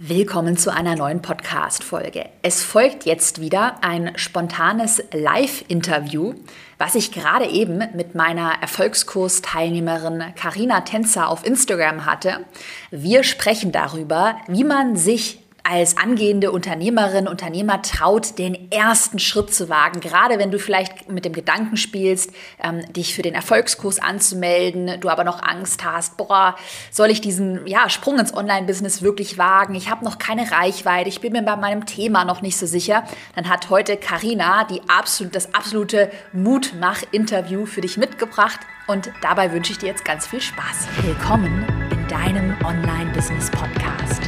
Willkommen zu einer neuen Podcast-Folge. Es folgt jetzt wieder ein spontanes Live-Interview, was ich gerade eben mit meiner Erfolgskurs-Teilnehmerin Karina Tänzer auf Instagram hatte. Wir sprechen darüber, wie man sich als angehende Unternehmerin, Unternehmer traut, den ersten Schritt zu wagen. Gerade wenn du vielleicht mit dem Gedanken spielst, ähm, dich für den Erfolgskurs anzumelden, du aber noch Angst hast, boah, soll ich diesen ja, Sprung ins Online-Business wirklich wagen? Ich habe noch keine Reichweite, ich bin mir bei meinem Thema noch nicht so sicher. Dann hat heute Karina absolut, das absolute Mutmach-Interview für dich mitgebracht und dabei wünsche ich dir jetzt ganz viel Spaß. Willkommen in deinem Online-Business-Podcast.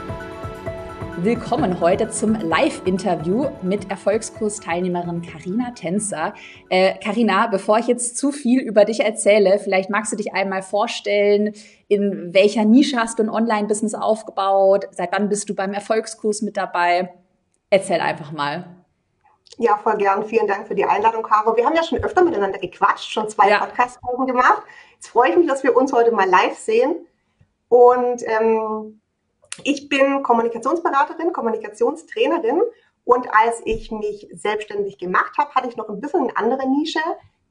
Willkommen heute zum Live-Interview mit Erfolgskurs-Teilnehmerin Karina Tänzer. Karina, äh, bevor ich jetzt zu viel über dich erzähle, vielleicht magst du dich einmal vorstellen, in welcher Nische hast du ein Online-Business aufgebaut? Seit wann bist du beim Erfolgskurs mit dabei? Erzähl einfach mal. Ja, voll gern. Vielen Dank für die Einladung, Caro. Wir haben ja schon öfter miteinander gequatscht, schon zwei ja. Podcast-Folgen gemacht. Jetzt freue ich mich, dass wir uns heute mal live sehen. Und ähm, ich bin Kommunikationsberaterin, Kommunikationstrainerin und als ich mich selbstständig gemacht habe, hatte ich noch ein bisschen eine andere Nische.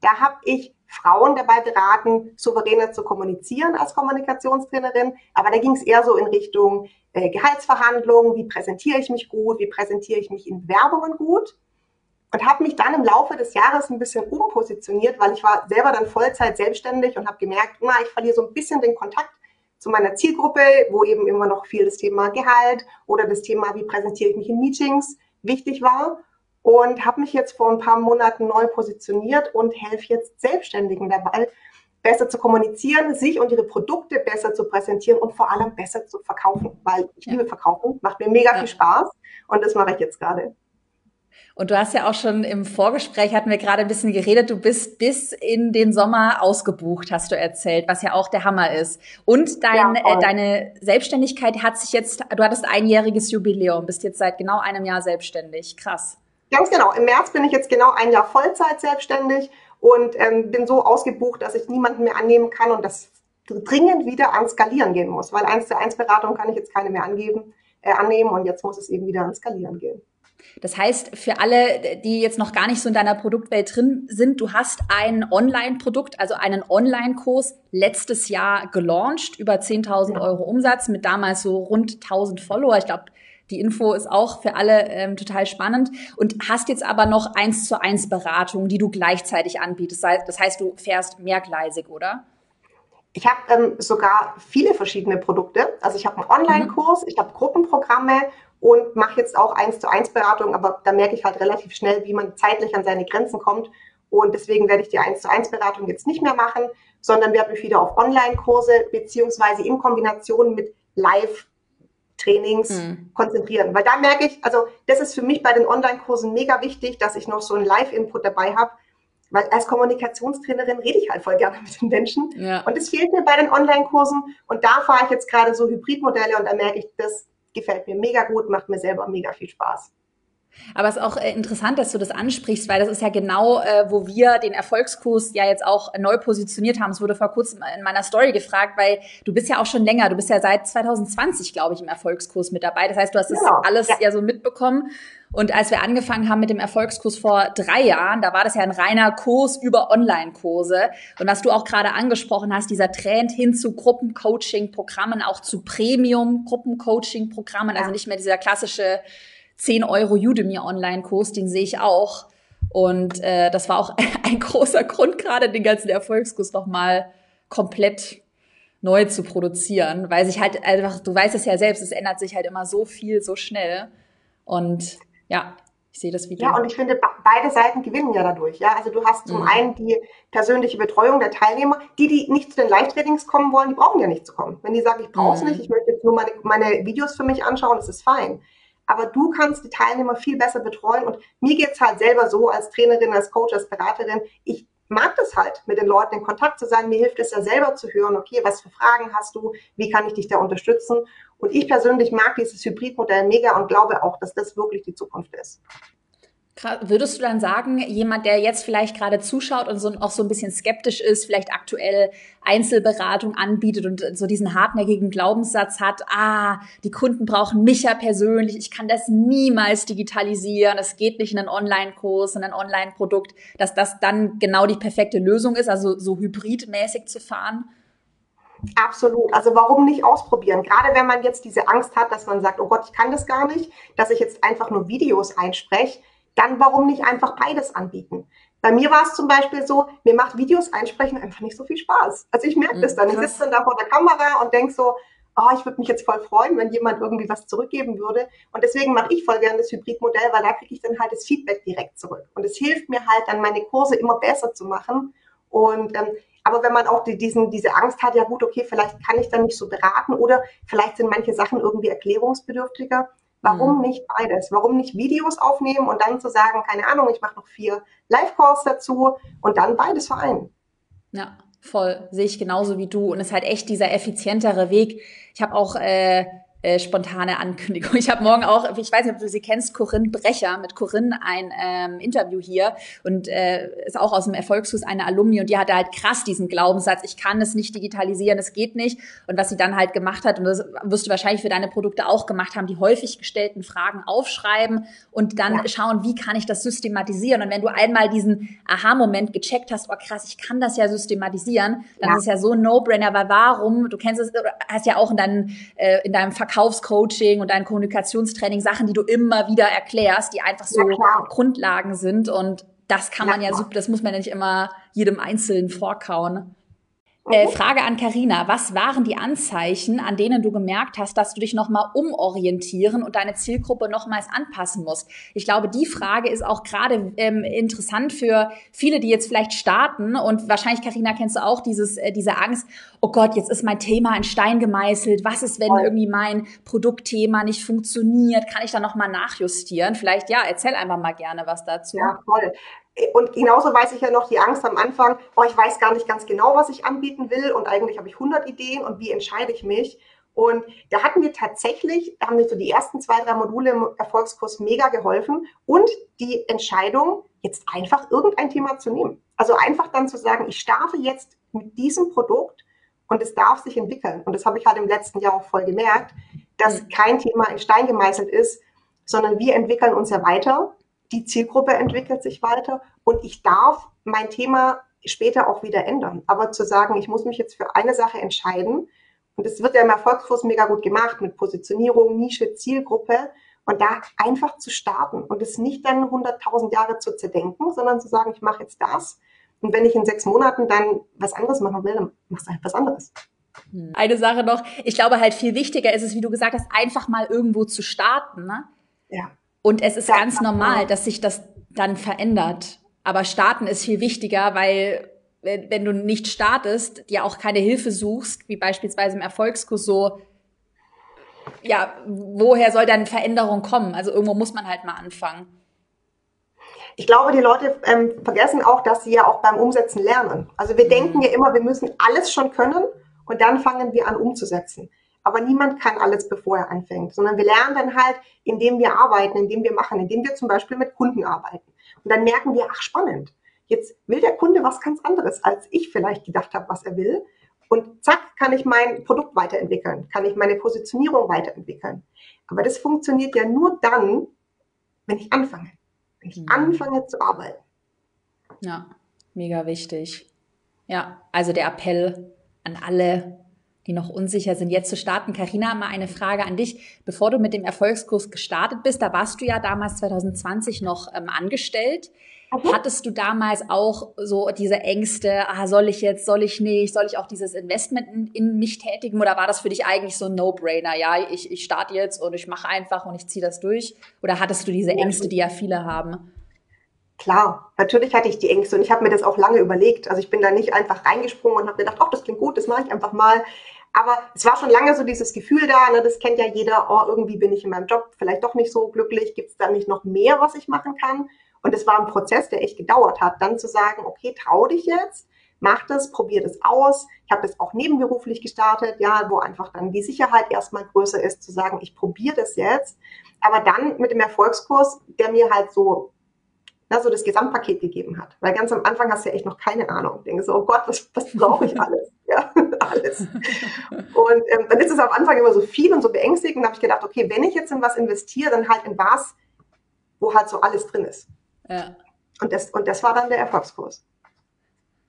Da habe ich Frauen dabei beraten, souveräner zu kommunizieren als Kommunikationstrainerin. Aber da ging es eher so in Richtung äh, Gehaltsverhandlungen, wie präsentiere ich mich gut, wie präsentiere ich mich in Werbungen gut. Und habe mich dann im Laufe des Jahres ein bisschen umpositioniert, weil ich war selber dann Vollzeit selbstständig und habe gemerkt, na, ich verliere so ein bisschen den Kontakt zu meiner Zielgruppe, wo eben immer noch viel das Thema Gehalt oder das Thema, wie präsentiere ich mich in Meetings wichtig war und habe mich jetzt vor ein paar Monaten neu positioniert und helfe jetzt Selbstständigen dabei, besser zu kommunizieren, sich und ihre Produkte besser zu präsentieren und vor allem besser zu verkaufen, weil ich liebe Verkaufen, macht mir mega ja. viel Spaß und das mache ich jetzt gerade. Und du hast ja auch schon im Vorgespräch hatten wir gerade ein bisschen geredet, du bist bis in den Sommer ausgebucht, hast du erzählt, was ja auch der Hammer ist. Und dein, ja, äh, deine Selbstständigkeit hat sich jetzt, du hattest einjähriges Jubiläum, bist jetzt seit genau einem Jahr selbstständig. Krass. Ganz genau. Im März bin ich jetzt genau ein Jahr Vollzeit selbstständig und ähm, bin so ausgebucht, dass ich niemanden mehr annehmen kann und das dringend wieder an Skalieren gehen muss, weil eins zu eins Beratung kann ich jetzt keine mehr angeben, äh, annehmen und jetzt muss es eben wieder an Skalieren gehen. Das heißt, für alle, die jetzt noch gar nicht so in deiner Produktwelt drin sind, du hast ein Online-Produkt, also einen Online-Kurs letztes Jahr gelauncht, über 10.000 Euro Umsatz mit damals so rund 1.000 Follower. Ich glaube, die Info ist auch für alle ähm, total spannend und hast jetzt aber noch eins zu eins Beratung, die du gleichzeitig anbietest. Das heißt, du fährst mehrgleisig, oder? Ich habe ähm, sogar viele verschiedene Produkte. Also ich habe einen Online-Kurs, mhm. ich habe Gruppenprogramme und mache jetzt auch eins zu eins Beratung, aber da merke ich halt relativ schnell, wie man zeitlich an seine Grenzen kommt. Und deswegen werde ich die eins zu eins Beratung jetzt nicht mehr machen, sondern werde mich wieder auf Online-Kurse beziehungsweise in Kombination mit Live-Trainings mhm. konzentrieren. Weil da merke ich, also das ist für mich bei den Online-Kursen mega wichtig, dass ich noch so einen Live-Input dabei habe. Weil als Kommunikationstrainerin rede ich halt voll gerne mit den Menschen. Ja. Und das fehlt mir bei den Online-Kursen. Und da fahre ich jetzt gerade so Hybridmodelle und da merke ich, das gefällt mir mega gut, macht mir selber mega viel Spaß. Aber es ist auch äh, interessant, dass du das ansprichst, weil das ist ja genau, äh, wo wir den Erfolgskurs ja jetzt auch neu positioniert haben. Es wurde vor kurzem in meiner Story gefragt, weil du bist ja auch schon länger, du bist ja seit 2020, glaube ich, im Erfolgskurs mit dabei. Das heißt, du hast das genau. alles ja. ja so mitbekommen. Und als wir angefangen haben mit dem Erfolgskurs vor drei Jahren, da war das ja ein reiner Kurs über Online-Kurse. Und was du auch gerade angesprochen hast, dieser Trend hin zu Gruppencoaching-Programmen, auch zu Premium-Gruppencoaching-Programmen, also nicht mehr dieser klassische 10 Euro Udemy Online-Kurs, den sehe ich auch. Und äh, das war auch ein großer Grund, gerade den ganzen Erfolgskurs nochmal komplett neu zu produzieren, weil sich halt einfach, du weißt es ja selbst, es ändert sich halt immer so viel, so schnell. Und ja, ich sehe das Video. Ja, und ich finde, beide Seiten gewinnen ja dadurch. Ja, also du hast zum mhm. einen die persönliche Betreuung der Teilnehmer. Die, die nicht zu den Live-Trainings kommen wollen, die brauchen ja nicht zu kommen. Wenn die sagen, ich brauche es mhm. nicht, ich möchte jetzt nur meine, meine Videos für mich anschauen, das ist fein. Aber du kannst die Teilnehmer viel besser betreuen. Und mir geht es halt selber so als Trainerin, als Coach, als Beraterin. Ich mag das halt, mit den Leuten in Kontakt zu sein. Mir hilft es ja selber zu hören, okay, was für Fragen hast du, wie kann ich dich da unterstützen? Und ich persönlich mag dieses Hybridmodell mega und glaube auch, dass das wirklich die Zukunft ist. Würdest du dann sagen, jemand, der jetzt vielleicht gerade zuschaut und so, auch so ein bisschen skeptisch ist, vielleicht aktuell Einzelberatung anbietet und so diesen hartnäckigen Glaubenssatz hat, ah, die Kunden brauchen mich ja persönlich, ich kann das niemals digitalisieren, es geht nicht in einen Online-Kurs, in ein Online-Produkt, dass das dann genau die perfekte Lösung ist, also so hybridmäßig zu fahren? Absolut. Also warum nicht ausprobieren? Gerade wenn man jetzt diese Angst hat, dass man sagt, oh Gott, ich kann das gar nicht, dass ich jetzt einfach nur Videos einspreche dann warum nicht einfach beides anbieten? Bei mir war es zum Beispiel so, mir macht Videos einsprechen einfach nicht so viel Spaß. Also ich merke das dann. Ich sitze dann da vor der Kamera und denke so, oh, ich würde mich jetzt voll freuen, wenn jemand irgendwie was zurückgeben würde. Und deswegen mache ich voll gerne das Hybridmodell, weil da kriege ich dann halt das Feedback direkt zurück. Und es hilft mir halt dann, meine Kurse immer besser zu machen. Und ähm, aber wenn man auch die, diesen, diese Angst hat, ja gut, okay, vielleicht kann ich dann nicht so beraten oder vielleicht sind manche Sachen irgendwie erklärungsbedürftiger, Warum mhm. nicht beides? Warum nicht Videos aufnehmen und dann zu sagen, keine Ahnung, ich mache noch vier Live-Calls dazu und dann beides vereinen? Ja, voll. Sehe ich genauso wie du. Und es ist halt echt dieser effizientere Weg. Ich habe auch äh, äh, spontane Ankündigung. Ich habe morgen auch, ich weiß nicht, ob du sie kennst, Corinne Brecher, mit Corinne ein ähm, Interview hier und äh, ist auch aus dem Erfolgskurs eine Alumni und die hatte halt krass diesen Glaubenssatz, ich kann es nicht digitalisieren, es geht nicht. Und was sie dann halt gemacht hat, und das wirst du wahrscheinlich für deine Produkte auch gemacht haben, die häufig gestellten Fragen aufschreiben und dann ja. schauen, wie kann ich das systematisieren. Und wenn du einmal diesen Aha-Moment gecheckt hast, oh krass, ich kann das ja systematisieren, dann ja. ist es ja so ein No-Brainer, weil warum, du kennst es, hast ja auch in, deinem äh, in deinem Verkauf Verkaufscoaching und dein Kommunikationstraining Sachen, die du immer wieder erklärst, die einfach so ja, Grundlagen sind. Und das kann man ja, super, das muss man ja nicht immer jedem Einzelnen vorkauen. Äh, Frage an Karina: Was waren die Anzeichen, an denen du gemerkt hast, dass du dich nochmal umorientieren und deine Zielgruppe nochmals anpassen musst? Ich glaube, die Frage ist auch gerade ähm, interessant für viele, die jetzt vielleicht starten und wahrscheinlich, Karina, kennst du auch dieses, äh, diese Angst, oh Gott, jetzt ist mein Thema in Stein gemeißelt. Was ist, wenn irgendwie mein Produktthema nicht funktioniert? Kann ich da nochmal nachjustieren? Vielleicht, ja, erzähl einfach mal gerne was dazu. Ja, voll. Und genauso weiß ich ja noch die Angst am Anfang, oh, ich weiß gar nicht ganz genau, was ich anbieten will und eigentlich habe ich 100 Ideen und wie entscheide ich mich? Und da hatten wir tatsächlich, da haben mir so die ersten zwei, drei Module im Erfolgskurs mega geholfen und die Entscheidung, jetzt einfach irgendein Thema zu nehmen. Also einfach dann zu sagen, ich starte jetzt mit diesem Produkt und es darf sich entwickeln. Und das habe ich halt im letzten Jahr auch voll gemerkt, dass mhm. kein Thema in Stein gemeißelt ist, sondern wir entwickeln uns ja weiter die Zielgruppe entwickelt sich weiter und ich darf mein Thema später auch wieder ändern. Aber zu sagen, ich muss mich jetzt für eine Sache entscheiden, und das wird ja im Erfolgskurs mega gut gemacht mit Positionierung, Nische, Zielgruppe und da einfach zu starten und es nicht dann 100.000 Jahre zu zerdenken, sondern zu sagen, ich mache jetzt das. Und wenn ich in sechs Monaten dann was anderes machen will, dann machst du halt was anderes. Hm. Eine Sache noch, ich glaube halt viel wichtiger ist es, wie du gesagt hast, einfach mal irgendwo zu starten. Ne? Ja. Und es ist ganz normal, dass sich das dann verändert. Aber starten ist viel wichtiger, weil wenn, wenn du nicht startest, dir auch keine Hilfe suchst, wie beispielsweise im Erfolgskurs so, ja, woher soll dann Veränderung kommen? Also irgendwo muss man halt mal anfangen. Ich glaube, die Leute ähm, vergessen auch, dass sie ja auch beim Umsetzen lernen. Also wir mhm. denken ja immer, wir müssen alles schon können und dann fangen wir an umzusetzen. Aber niemand kann alles, bevor er anfängt, sondern wir lernen dann halt, indem wir arbeiten, indem wir machen, indem wir zum Beispiel mit Kunden arbeiten. Und dann merken wir, ach spannend, jetzt will der Kunde was ganz anderes, als ich vielleicht gedacht habe, was er will. Und zack, kann ich mein Produkt weiterentwickeln, kann ich meine Positionierung weiterentwickeln. Aber das funktioniert ja nur dann, wenn ich anfange. Wenn ich mhm. anfange zu arbeiten. Ja, mega wichtig. Ja, also der Appell an alle, die noch unsicher sind, jetzt zu starten. Karina, mal eine Frage an dich. Bevor du mit dem Erfolgskurs gestartet bist, da warst du ja damals 2020 noch ähm, angestellt. Okay. Hattest du damals auch so diese Ängste, ah, soll ich jetzt, soll ich nicht, soll ich auch dieses Investment in, in mich tätigen oder war das für dich eigentlich so ein No-Brainer? Ja, ich, ich starte jetzt und ich mache einfach und ich ziehe das durch? Oder hattest du diese Ängste, die ja viele haben? Klar, natürlich hatte ich die Ängste und ich habe mir das auch lange überlegt. Also ich bin da nicht einfach reingesprungen und habe gedacht, ach, das klingt gut, das mache ich einfach mal. Aber es war schon lange so dieses Gefühl da, ne, das kennt ja jeder, oh, irgendwie bin ich in meinem Job vielleicht doch nicht so glücklich, gibt es da nicht noch mehr, was ich machen kann? Und es war ein Prozess, der echt gedauert hat, dann zu sagen, okay, trau dich jetzt, mach das, probier das aus. Ich habe das auch nebenberuflich gestartet, ja, wo einfach dann die Sicherheit erstmal größer ist, zu sagen, ich probiere das jetzt. Aber dann mit dem Erfolgskurs, der mir halt so na, so das Gesamtpaket gegeben hat. Weil ganz am Anfang hast du ja echt noch keine Ahnung. Ich denke so, oh Gott, was, was brauche ich alles? ja, alles. Und ähm, dann ist es am Anfang immer so viel und so beängstigend. Und habe ich gedacht, okay, wenn ich jetzt in was investiere, dann halt in was, wo halt so alles drin ist. Ja. Und das, und das war dann der Erfolgskurs.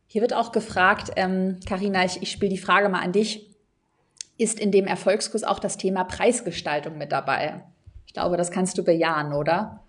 Hier wird auch gefragt, Karina, ähm, ich, ich spiele die Frage mal an dich. Ist in dem Erfolgskurs auch das Thema Preisgestaltung mit dabei? Ich glaube, das kannst du bejahen, oder?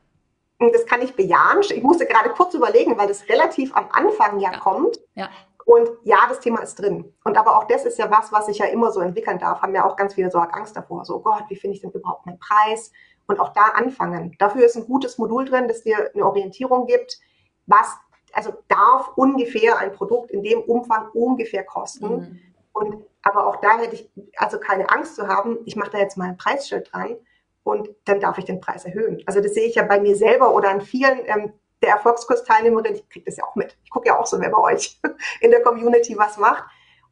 Das kann ich bejahen. Ich musste gerade kurz überlegen, weil das relativ am Anfang ja, ja. kommt. Ja. Und ja, das Thema ist drin. Und aber auch das ist ja was, was ich ja immer so entwickeln darf. Haben ja auch ganz viele so Angst davor. So, Gott, wie finde ich denn überhaupt meinen Preis? Und auch da anfangen. Dafür ist ein gutes Modul drin, das dir eine Orientierung gibt. Was, also darf ungefähr ein Produkt in dem Umfang ungefähr kosten. Mhm. Und aber auch da hätte ich also keine Angst zu haben. Ich mache da jetzt mal ein Preisschild dran und dann darf ich den Preis erhöhen. Also das sehe ich ja bei mir selber oder an vielen ähm, der Erfolgskursteilnehmerinnen. Ich kriege das ja auch mit. Ich gucke ja auch so, wer bei euch in der Community was macht.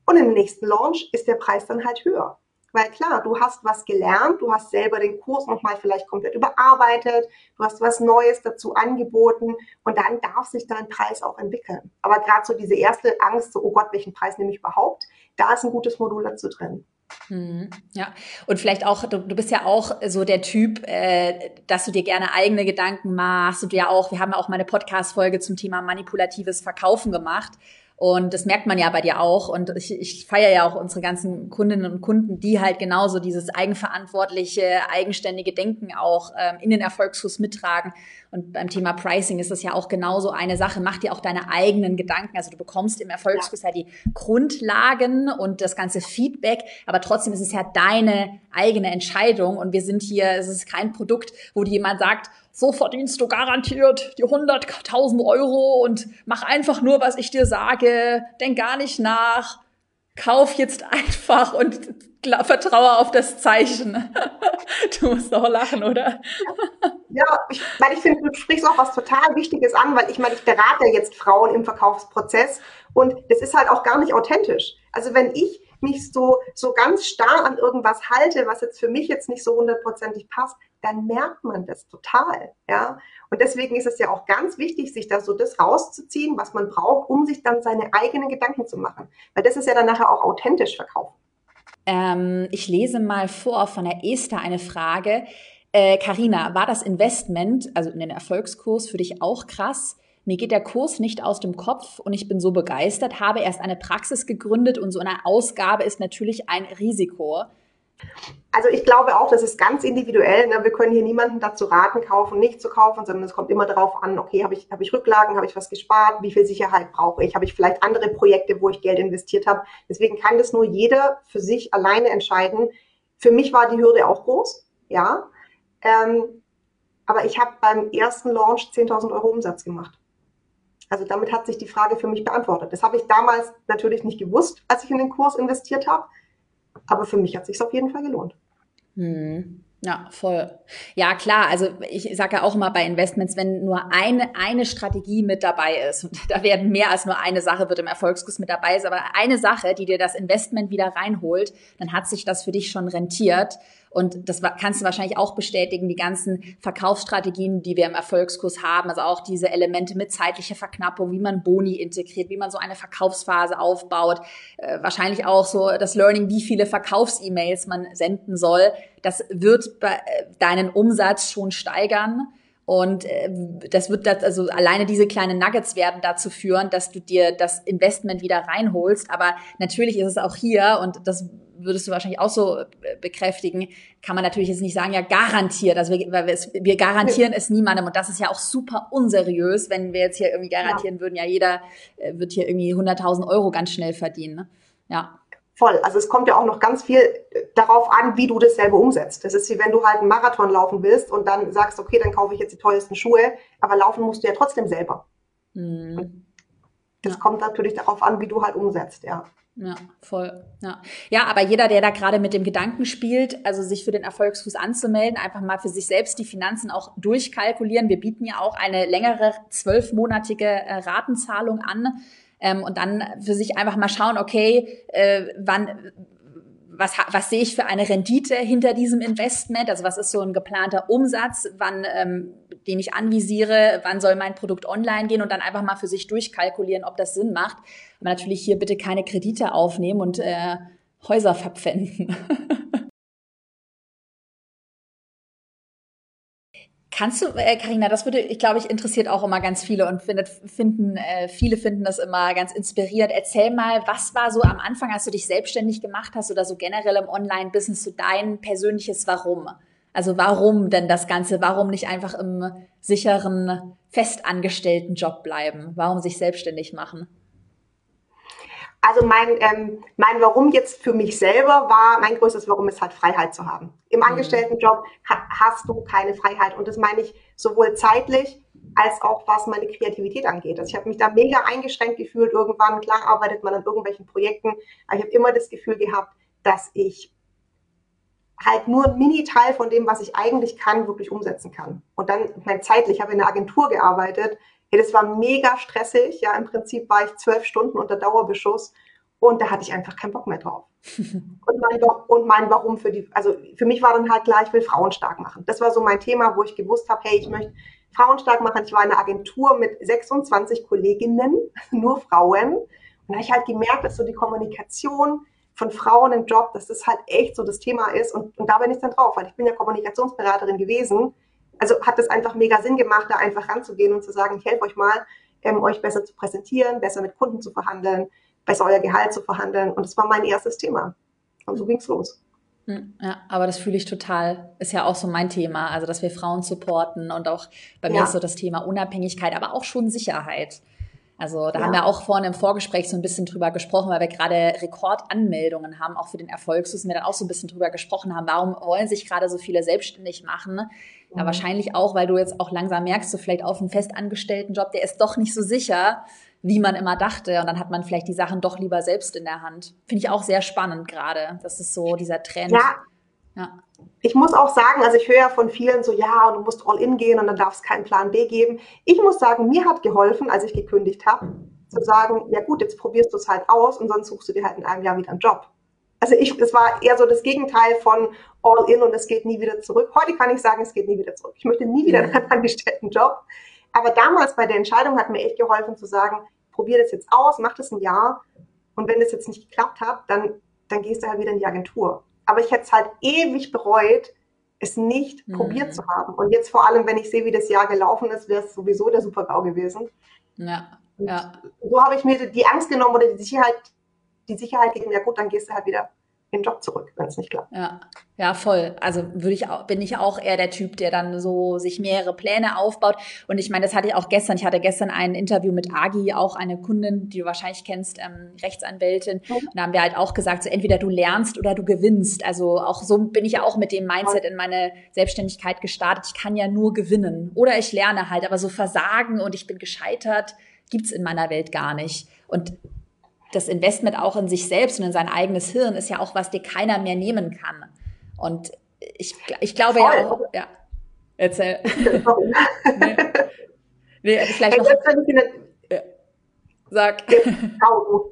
Und im nächsten Launch ist der Preis dann halt höher. Weil klar, du hast was gelernt, du hast selber den Kurs nochmal vielleicht komplett überarbeitet, du hast was Neues dazu angeboten und dann darf sich dein Preis auch entwickeln. Aber gerade so diese erste Angst, so, oh Gott, welchen Preis nehme ich überhaupt, da ist ein gutes Modul dazu drin. Mhm. Ja, und vielleicht auch, du, du bist ja auch so der Typ, äh, dass du dir gerne eigene Gedanken machst. Und ja auch, wir haben ja auch mal eine Podcast-Folge zum Thema manipulatives Verkaufen gemacht. Und das merkt man ja bei dir auch. Und ich, ich feiere ja auch unsere ganzen Kundinnen und Kunden, die halt genauso dieses eigenverantwortliche, eigenständige Denken auch ähm, in den Erfolgskurs mittragen. Und beim Thema Pricing ist das ja auch genauso eine Sache. Mach dir auch deine eigenen Gedanken. Also du bekommst im Erfolgskurs ja, ja die Grundlagen und das ganze Feedback, aber trotzdem ist es ja deine eigene Entscheidung. Und wir sind hier, es ist kein Produkt, wo dir jemand sagt, so verdienst du garantiert die 100.000 Euro und mach einfach nur, was ich dir sage, denk gar nicht nach, kauf jetzt einfach und vertraue auf das Zeichen. Du musst doch lachen, oder? Ja, ich, weil ich finde, du sprichst auch was total Wichtiges an, weil ich meine, ich berate jetzt Frauen im Verkaufsprozess und das ist halt auch gar nicht authentisch. Also wenn ich mich so, so ganz starr an irgendwas halte, was jetzt für mich jetzt nicht so hundertprozentig passt, dann merkt man das total, ja. Und deswegen ist es ja auch ganz wichtig, sich da so das rauszuziehen, was man braucht, um sich dann seine eigenen Gedanken zu machen. Weil das ist ja dann nachher auch authentisch verkaufen. Ähm, ich lese mal vor von der Esther eine Frage. Karina, äh, war das Investment, also in den Erfolgskurs, für dich auch krass? Mir geht der Kurs nicht aus dem Kopf und ich bin so begeistert, habe erst eine Praxis gegründet und so eine Ausgabe ist natürlich ein Risiko. Also ich glaube auch, das ist ganz individuell. Ne? Wir können hier niemanden dazu raten, kaufen, nicht zu kaufen, sondern es kommt immer darauf an, okay, habe ich, hab ich Rücklagen, habe ich was gespart, wie viel Sicherheit brauche ich, habe ich vielleicht andere Projekte, wo ich Geld investiert habe. Deswegen kann das nur jeder für sich alleine entscheiden. Für mich war die Hürde auch groß, ja. Ähm, aber ich habe beim ersten Launch 10.000 Euro Umsatz gemacht. Also damit hat sich die Frage für mich beantwortet. Das habe ich damals natürlich nicht gewusst, als ich in den Kurs investiert habe. Aber für mich hat sich auf jeden Fall gelohnt. Hm. Ja, voll. Ja, klar. Also ich sage ja auch immer bei Investments, wenn nur eine, eine Strategie mit dabei ist, und da werden mehr als nur eine Sache wird im Erfolgskurs mit dabei ist, aber eine Sache, die dir das Investment wieder reinholt, dann hat sich das für dich schon rentiert. Und das kannst du wahrscheinlich auch bestätigen, die ganzen Verkaufsstrategien, die wir im Erfolgskurs haben, also auch diese Elemente mit zeitlicher Verknappung, wie man Boni integriert, wie man so eine Verkaufsphase aufbaut, äh, wahrscheinlich auch so das Learning, wie viele Verkaufs-E-Mails man senden soll. Das wird äh, deinen Umsatz schon steigern. Und äh, das wird das, also alleine diese kleinen Nuggets werden dazu führen, dass du dir das Investment wieder reinholst. Aber natürlich ist es auch hier, und das würdest du wahrscheinlich auch so äh, bekräftigen, kann man natürlich jetzt nicht sagen, ja, garantiert. Also wir, weil wir, es, wir garantieren es niemandem und das ist ja auch super unseriös, wenn wir jetzt hier irgendwie garantieren ja. würden, ja, jeder wird hier irgendwie 100.000 Euro ganz schnell verdienen. Ne? Ja. Voll. Also es kommt ja auch noch ganz viel äh, darauf an, wie du das selber umsetzt. Das ist wie wenn du halt einen Marathon laufen willst und dann sagst, okay, dann kaufe ich jetzt die teuersten Schuhe, aber laufen musst du ja trotzdem selber. Mhm. Das ja. kommt natürlich darauf an, wie du halt umsetzt, ja. Ja, voll. Ja. ja, aber jeder, der da gerade mit dem Gedanken spielt, also sich für den Erfolgsfuß anzumelden, einfach mal für sich selbst die Finanzen auch durchkalkulieren. Wir bieten ja auch eine längere zwölfmonatige äh, Ratenzahlung an. Ähm, und dann für sich einfach mal schauen, okay, äh, wann, was, was sehe ich für eine Rendite hinter diesem Investment? Also was ist so ein geplanter Umsatz, wann, ähm, den ich anvisiere, wann soll mein Produkt online gehen und dann einfach mal für sich durchkalkulieren, ob das Sinn macht. Aber natürlich hier bitte keine Kredite aufnehmen und äh, Häuser verpfänden. Kannst du, äh, Carina, das würde, ich glaube, ich interessiert auch immer ganz viele und findet, finden, äh, viele finden das immer ganz inspirierend. Erzähl mal, was war so am Anfang, als du dich selbstständig gemacht hast oder so generell im Online-Business, so dein persönliches Warum? Also warum denn das Ganze? Warum nicht einfach im sicheren, festangestellten Job bleiben? Warum sich selbstständig machen? Also mein, ähm, mein Warum jetzt für mich selber war, mein größtes Warum ist halt Freiheit zu haben. Im mhm. Angestelltenjob ha hast du keine Freiheit und das meine ich sowohl zeitlich als auch was meine Kreativität angeht. Also ich habe mich da mega eingeschränkt gefühlt irgendwann. Klar arbeitet man an irgendwelchen Projekten, aber ich habe immer das Gefühl gehabt, dass ich halt nur ein Mini-Teil von dem, was ich eigentlich kann, wirklich umsetzen kann. Und dann, mein zeitlich, ich habe in einer Agentur gearbeitet, Hey, das war mega stressig. Ja, im Prinzip war ich zwölf Stunden unter Dauerbeschuss und da hatte ich einfach keinen Bock mehr drauf. und, mein, und mein Warum für die, also für mich war dann halt klar, ich will Frauen stark machen. Das war so mein Thema, wo ich gewusst habe, hey, ich möchte Frauen stark machen. Ich war in einer Agentur mit 26 Kolleginnen, nur Frauen. Und da habe ich halt gemerkt, dass so die Kommunikation von Frauen im Job, dass das halt echt so das Thema ist. Und, und da bin ich dann drauf, weil ich bin ja Kommunikationsberaterin gewesen also hat es einfach mega Sinn gemacht, da einfach ranzugehen und zu sagen, ich helfe euch mal, ähm, euch besser zu präsentieren, besser mit Kunden zu verhandeln, besser euer Gehalt zu verhandeln. Und das war mein erstes Thema. Und so ging's los. Hm, ja, aber das fühle ich total. Ist ja auch so mein Thema. Also, dass wir Frauen supporten und auch bei mir ja. ist so das Thema Unabhängigkeit, aber auch schon Sicherheit. Also da ja. haben wir auch vorhin im Vorgespräch so ein bisschen drüber gesprochen, weil wir gerade Rekordanmeldungen haben, auch für den Erfolgsfuß, und wir dann auch so ein bisschen drüber gesprochen haben, warum wollen sich gerade so viele selbstständig machen? Ja, mhm. wahrscheinlich auch, weil du jetzt auch langsam merkst, so vielleicht auf einen festangestellten Job, der ist doch nicht so sicher, wie man immer dachte. Und dann hat man vielleicht die Sachen doch lieber selbst in der Hand. Finde ich auch sehr spannend gerade. Das ist so dieser Trend. Ja. Ja. Ich muss auch sagen, also ich höre ja von vielen so, ja, du musst all in gehen und dann darf es keinen Plan B geben. Ich muss sagen, mir hat geholfen, als ich gekündigt habe, zu sagen, ja gut, jetzt probierst du es halt aus und sonst suchst du dir halt in einem Jahr wieder einen Job. Also ich, es war eher so das Gegenteil von all in und es geht nie wieder zurück. Heute kann ich sagen, es geht nie wieder zurück. Ich möchte nie wieder einen angestellten Job. Aber damals bei der Entscheidung hat mir echt geholfen zu sagen, probier das jetzt aus, mach das ein Jahr. Und wenn das jetzt nicht geklappt hat, dann, dann gehst du halt wieder in die Agentur. Aber ich hätte es halt ewig bereut, es nicht mhm. probiert zu haben. Und jetzt vor allem, wenn ich sehe, wie das Jahr gelaufen ist, wäre es sowieso der Super-GAU gewesen. Ja, ja. So habe ich mir die Angst genommen oder die Sicherheit, die Sicherheit gegeben, ja gut, dann gehst du halt wieder den Job zurück, wenn es nicht klappt. Ja, ja, voll. Also würde ich auch, bin ich auch eher der Typ, der dann so sich mehrere Pläne aufbaut. Und ich meine, das hatte ich auch gestern. Ich hatte gestern ein Interview mit Agi, auch eine Kundin, die du wahrscheinlich kennst, ähm, Rechtsanwältin. Mhm. Und da haben wir halt auch gesagt, so entweder du lernst oder du gewinnst. Also auch so bin ich ja auch mit dem Mindset in meine Selbstständigkeit gestartet. Ich kann ja nur gewinnen. Oder ich lerne halt, aber so Versagen und ich bin gescheitert gibt's in meiner Welt gar nicht. Und das Investment auch in sich selbst und in sein eigenes Hirn ist ja auch was, dir keiner mehr nehmen kann. Und ich, ich glaube Voll. ja auch, ja. Erzähl. nee. nee, vielleicht noch. Sag.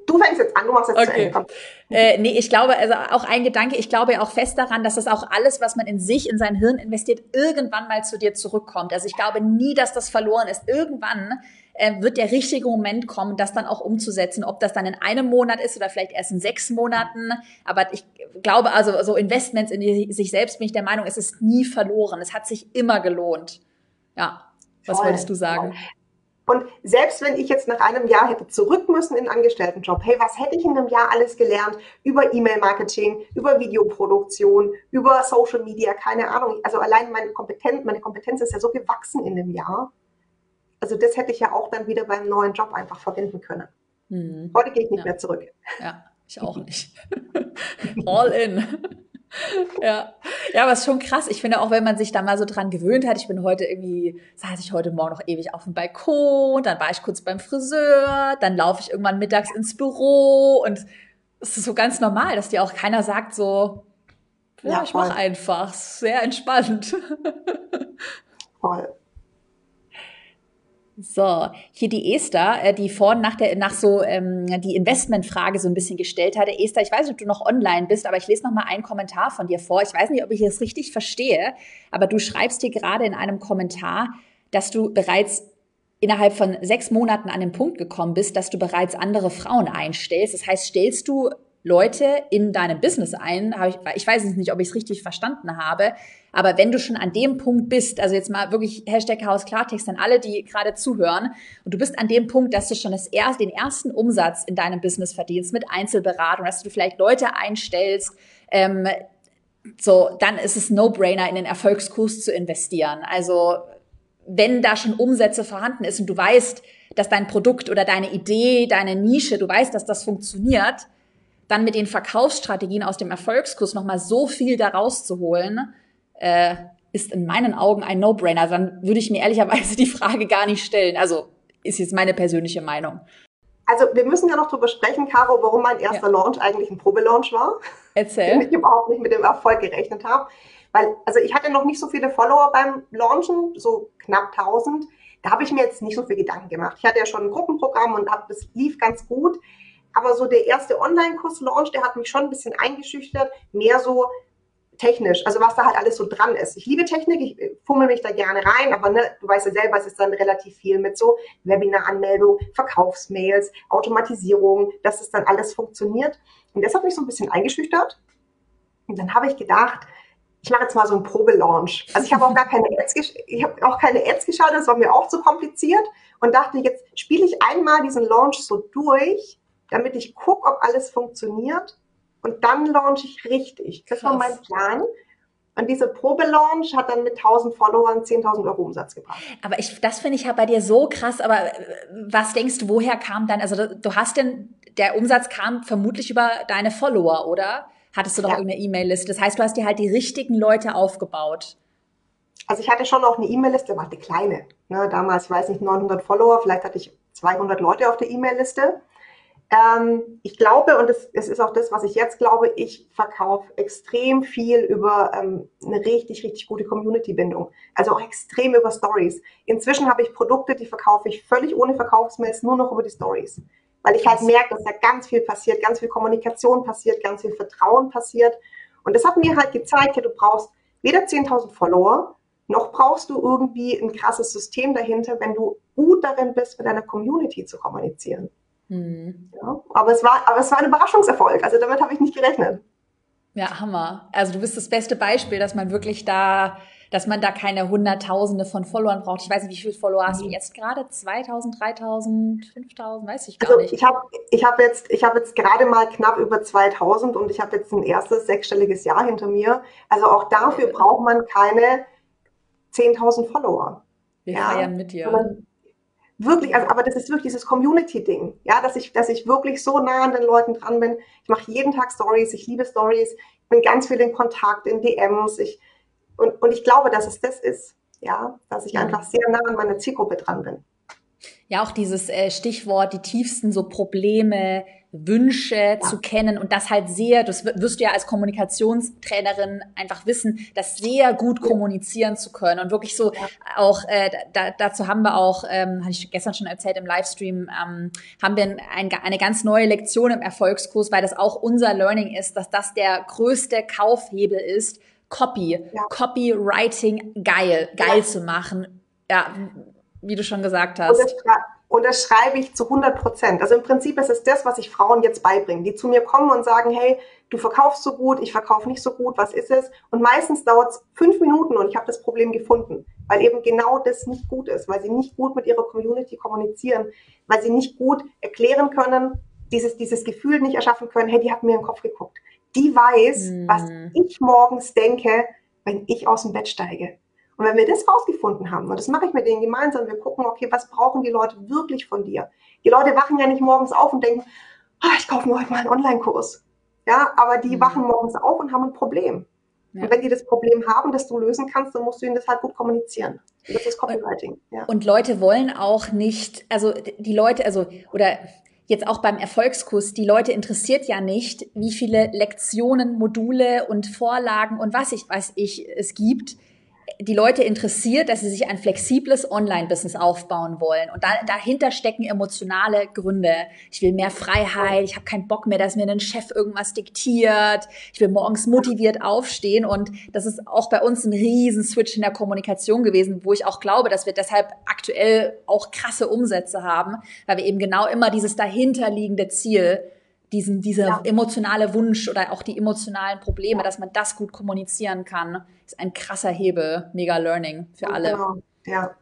Du fängst jetzt an, du machst jetzt okay. zu Ende. Äh, nee, ich glaube, also auch ein Gedanke, ich glaube ja auch fest daran, dass das auch alles, was man in sich, in sein Hirn investiert, irgendwann mal zu dir zurückkommt. Also ich glaube nie, dass das verloren ist. Irgendwann äh, wird der richtige Moment kommen, das dann auch umzusetzen. Ob das dann in einem Monat ist oder vielleicht erst in sechs Monaten. Aber ich glaube, also so Investments in die, sich selbst bin ich der Meinung, es ist nie verloren. Es hat sich immer gelohnt. Ja. Was Voll. wolltest du sagen? Und selbst wenn ich jetzt nach einem Jahr hätte zurück müssen in einen Angestelltenjob, hey, was hätte ich in einem Jahr alles gelernt über E-Mail-Marketing, über Videoproduktion, über Social Media, keine Ahnung. Also allein meine Kompetenz, meine Kompetenz ist ja so gewachsen in dem Jahr also das hätte ich ja auch dann wieder beim neuen Job einfach verwenden können. Mhm. Heute gehe ich nicht ja. mehr zurück. Ja, ich auch nicht. All in. ja. ja, aber es ist schon krass. Ich finde auch, wenn man sich da mal so dran gewöhnt hat, ich bin heute irgendwie, saß ich heute Morgen noch ewig auf dem Balkon, dann war ich kurz beim Friseur, dann laufe ich irgendwann mittags ins Büro und es ist so ganz normal, dass dir auch keiner sagt so, ja, ja ich mach einfach, sehr entspannt. Voll. So, hier die Esther, äh, die vorhin nach der nach so ähm, die Investmentfrage so ein bisschen gestellt hatte. Esther, ich weiß nicht, ob du noch online bist, aber ich lese noch mal einen Kommentar von dir vor. Ich weiß nicht, ob ich es richtig verstehe, aber du schreibst hier gerade in einem Kommentar, dass du bereits innerhalb von sechs Monaten an den Punkt gekommen bist, dass du bereits andere Frauen einstellst. Das heißt, stellst du Leute in deinem Business ein. Ich, weiß nicht, ob ich es richtig verstanden habe, aber wenn du schon an dem Punkt bist, also jetzt mal wirklich Hashtag Haus Klartext an alle, die gerade zuhören, und du bist an dem Punkt, dass du schon das erst, den ersten Umsatz in deinem Business verdienst mit Einzelberatung, dass du vielleicht Leute einstellst, ähm, so, dann ist es No-Brainer, in den Erfolgskurs zu investieren. Also wenn da schon Umsätze vorhanden ist und du weißt, dass dein Produkt oder deine Idee, deine Nische, du weißt, dass das funktioniert, dann mit den Verkaufsstrategien aus dem Erfolgskurs nochmal so viel daraus zu holen, äh, ist in meinen Augen ein No-Brainer. Dann würde ich mir ehrlicherweise die Frage gar nicht stellen. Also ist jetzt meine persönliche Meinung. Also wir müssen ja noch drüber sprechen, Caro, warum mein erster ja. Launch eigentlich ein Probelaunch war. Erzähl. Und ich überhaupt nicht mit dem Erfolg gerechnet habe. Weil, also ich hatte noch nicht so viele Follower beim Launchen, so knapp 1000. Da habe ich mir jetzt nicht so viel Gedanken gemacht. Ich hatte ja schon ein Gruppenprogramm und hab, das lief ganz gut. Aber so der erste Online-Kurs-Launch, der hat mich schon ein bisschen eingeschüchtert. Mehr so technisch, also was da halt alles so dran ist. Ich liebe Technik, ich äh, fummel mich da gerne rein, aber ne, du weißt ja selber, es ist dann relativ viel mit so Webinar-Anmeldung, Verkaufsmails, Automatisierung, dass es dann alles funktioniert. Und das hat mich so ein bisschen eingeschüchtert. Und dann habe ich gedacht, ich mache jetzt mal so einen Probelaunch. Also ich habe auch gar keine Ads, ich habe auch keine Ads geschaut, das war mir auch zu kompliziert und dachte, jetzt spiele ich einmal diesen Launch so durch, damit ich gucke, ob alles funktioniert und dann launche ich richtig. Das Krass. war mein Plan. Und diese Probelaunch hat dann mit 1000 Followern 10.000 Euro Umsatz gebracht. Aber ich, das finde ich ja bei dir so krass. Aber äh, was denkst du, woher kam dann, also du hast denn, der Umsatz kam vermutlich über deine Follower, oder? Hattest du doch ja. irgendeine E-Mail-Liste? Das heißt, du hast dir halt die richtigen Leute aufgebaut. Also ich hatte schon auch eine E-Mail-Liste, war eine kleine. Ne, damals, ich weiß nicht, 900 Follower, vielleicht hatte ich 200 Leute auf der E-Mail-Liste. Ähm, ich glaube, und es, es, ist auch das, was ich jetzt glaube, ich verkaufe extrem viel über ähm, eine richtig, richtig gute Community-Bindung. Also auch extrem über Stories. Inzwischen habe ich Produkte, die verkaufe ich völlig ohne Verkaufsmails, nur noch über die Stories. Weil ich halt merke, dass da ganz viel passiert, ganz viel Kommunikation passiert, ganz viel Vertrauen passiert. Und das hat mir halt gezeigt, ja, du brauchst weder 10.000 Follower, noch brauchst du irgendwie ein krasses System dahinter, wenn du gut darin bist, mit deiner Community zu kommunizieren. Mhm. Ja, aber, es war, aber es war ein Überraschungserfolg. Also damit habe ich nicht gerechnet. Ja, Hammer. Also du bist das beste Beispiel, dass man wirklich da, dass man da keine Hunderttausende von Followern braucht. Ich weiß nicht, wie viele Follower hast du mhm. jetzt gerade? 2000, 3000, 5000? Weiß ich gar also nicht. Ich habe ich hab jetzt, ich hab jetzt gerade mal knapp über 2000 und ich habe jetzt ein erstes sechsstelliges Jahr hinter mir. Also auch dafür braucht man keine 10.000 Follower. Wir ja, feiern mit dir wirklich, also, aber das ist wirklich dieses Community-Ding, ja, dass ich, dass ich wirklich so nah an den Leuten dran bin. Ich mache jeden Tag Stories, ich liebe Stories, bin ganz viel in Kontakt, in DMs, ich, und, und ich glaube, dass es das ist, ja, dass ich einfach sehr nah an meiner Zielgruppe dran bin. Ja, auch dieses äh, Stichwort, die tiefsten so Probleme, Wünsche ja. zu kennen und das halt sehr, das wirst du ja als Kommunikationstrainerin einfach wissen, das sehr gut kommunizieren zu können und wirklich so ja. auch, äh, da, dazu haben wir auch, ähm, hatte ich gestern schon erzählt im Livestream, ähm, haben wir ein, eine ganz neue Lektion im Erfolgskurs, weil das auch unser Learning ist, dass das der größte Kaufhebel ist, Copy, ja. Copywriting geil, geil zu machen. Ja, wie du schon gesagt hast. Und das schreibe ich zu 100 Prozent. Also im Prinzip ist es das, was ich Frauen jetzt beibringe, die zu mir kommen und sagen, hey, du verkaufst so gut, ich verkaufe nicht so gut, was ist es? Und meistens dauert es fünf Minuten und ich habe das Problem gefunden, weil eben genau das nicht gut ist, weil sie nicht gut mit ihrer Community kommunizieren, weil sie nicht gut erklären können, dieses, dieses Gefühl nicht erschaffen können, hey, die hat mir in den Kopf geguckt. Die weiß, mm. was ich morgens denke, wenn ich aus dem Bett steige. Und wenn wir das rausgefunden haben, und das mache ich mit denen gemeinsam, wir gucken, okay, was brauchen die Leute wirklich von dir? Die Leute wachen ja nicht morgens auf und denken, ah, ich kaufe mir heute mal einen Online-Kurs. Ja, aber die mhm. wachen morgens auf und haben ein Problem. Ja. Und wenn die das Problem haben, das du lösen kannst, dann musst du ihnen das halt gut kommunizieren. Und das ist Copywriting. Ja. Und Leute wollen auch nicht, also die Leute, also, oder jetzt auch beim Erfolgskurs, die Leute interessiert ja nicht, wie viele Lektionen, Module und Vorlagen und was ich weiß ich es gibt die Leute interessiert, dass sie sich ein flexibles Online-Business aufbauen wollen. Und da, dahinter stecken emotionale Gründe. Ich will mehr Freiheit, ich habe keinen Bock mehr, dass mir ein Chef irgendwas diktiert. Ich will morgens motiviert aufstehen. Und das ist auch bei uns ein riesen Switch in der Kommunikation gewesen, wo ich auch glaube, dass wir deshalb aktuell auch krasse Umsätze haben, weil wir eben genau immer dieses dahinterliegende Ziel diesen, dieser ja. emotionale Wunsch oder auch die emotionalen Probleme, dass man das gut kommunizieren kann, ist ein krasser Hebel, mega Learning für alle. Genau. Ja.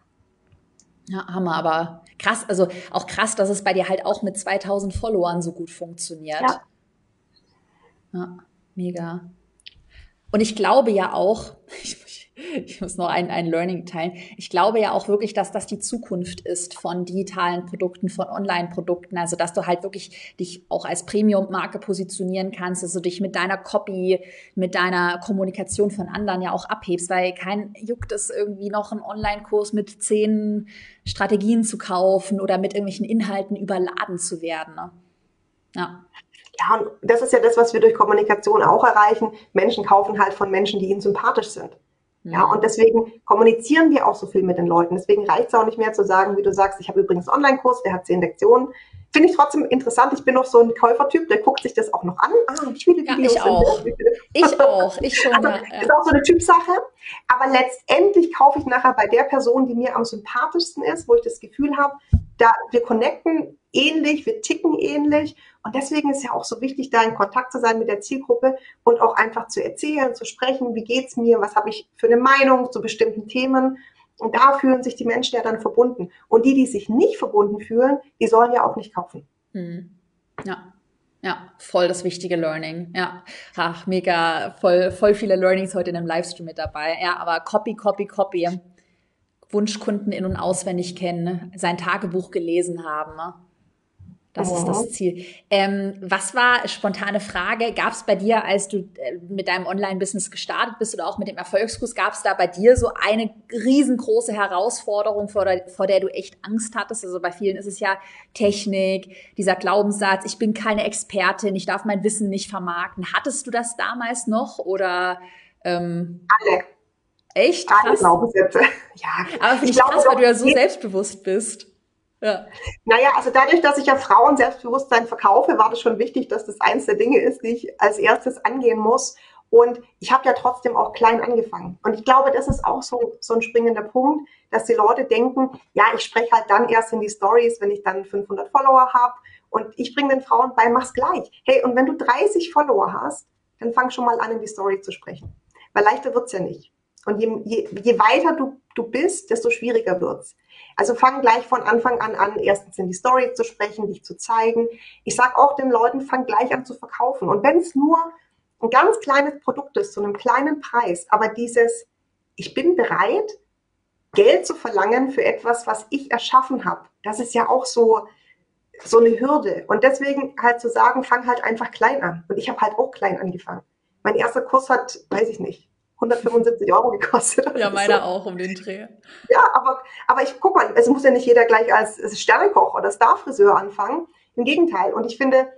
Ja, Hammer, aber krass, also auch krass, dass es bei dir halt auch mit 2000 Followern so gut funktioniert. Ja. ja mega. Und ich glaube ja auch, ich ich muss noch ein, ein Learning teilen. Ich glaube ja auch wirklich, dass das die Zukunft ist von digitalen Produkten, von Online-Produkten. Also, dass du halt wirklich dich auch als Premium-Marke positionieren kannst, dass du dich mit deiner Copy, mit deiner Kommunikation von anderen ja auch abhebst, weil kein juckt es irgendwie noch einen Online-Kurs mit zehn Strategien zu kaufen oder mit irgendwelchen Inhalten überladen zu werden. Ne? Ja. Ja, und das ist ja das, was wir durch Kommunikation auch erreichen. Menschen kaufen halt von Menschen, die ihnen sympathisch sind. Ja, und deswegen kommunizieren wir auch so viel mit den Leuten. Deswegen reicht es auch nicht mehr zu sagen, wie du sagst, ich habe übrigens einen Online-Kurs, der hat zehn Lektionen. Finde ich trotzdem interessant. Ich bin noch so ein Käufertyp, der guckt sich das auch noch an. Ah, wie viele Videos ja, ich auch. Ich auch. Ich schon. Also, ja. Ist auch so eine Typsache. Aber letztendlich kaufe ich nachher bei der Person, die mir am sympathischsten ist, wo ich das Gefühl habe, da wir connecten ähnlich, wir ticken ähnlich. Und deswegen ist ja auch so wichtig, da in Kontakt zu sein mit der Zielgruppe und auch einfach zu erzählen, zu sprechen, wie geht's mir, was habe ich für eine Meinung zu bestimmten Themen. Und da fühlen sich die Menschen ja dann verbunden. Und die, die sich nicht verbunden fühlen, die sollen ja auch nicht kaufen. Hm. Ja. Ja, voll das wichtige Learning. Ja, ach, mega, voll, voll viele Learnings heute in einem Livestream mit dabei. Ja, aber Copy, Copy, Copy. Wunschkunden in- und auswendig kennen, sein Tagebuch gelesen haben. Ne? Das ist das Ziel. Ähm, was war, spontane Frage, gab es bei dir, als du äh, mit deinem Online-Business gestartet bist oder auch mit dem Erfolgskurs, gab es da bei dir so eine riesengroße Herausforderung, vor der, vor der du echt Angst hattest? Also bei vielen ist es ja Technik, dieser Glaubenssatz, ich bin keine Expertin, ich darf mein Wissen nicht vermarkten. Hattest du das damals noch oder? Ähm, Alle. Echt? Krass. Glaubenssätze. Ja, aber finde ich, ich krass, weil du ja so selbstbewusst bist. Ja. Naja, also dadurch, dass ich ja Frauen Selbstbewusstsein verkaufe, war das schon wichtig, dass das eins der Dinge ist, die ich als erstes angehen muss. Und ich habe ja trotzdem auch klein angefangen. Und ich glaube, das ist auch so, so ein springender Punkt, dass die Leute denken, ja, ich spreche halt dann erst in die Stories, wenn ich dann 500 Follower habe. Und ich bringe den Frauen bei, mach's gleich. Hey, und wenn du 30 Follower hast, dann fang schon mal an, in die Story zu sprechen. Weil leichter wird's ja nicht. Und je, je, je weiter du, du bist, desto schwieriger wird's. Also fang gleich von Anfang an an, erstens in die Story zu sprechen, dich zu zeigen. Ich sage auch den Leuten, fang gleich an zu verkaufen. Und wenn es nur ein ganz kleines Produkt ist, zu einem kleinen Preis, aber dieses, ich bin bereit, Geld zu verlangen für etwas, was ich erschaffen habe, das ist ja auch so, so eine Hürde. Und deswegen halt zu sagen, fang halt einfach klein an. Und ich habe halt auch klein angefangen. Mein erster Kurs hat, weiß ich nicht, 175 Euro gekostet. Ja, meiner so. auch um den Dreh. Ja, aber, aber ich guck mal, es muss ja nicht jeder gleich als Sternekoch oder Starfriseur anfangen. Im Gegenteil. Und ich finde,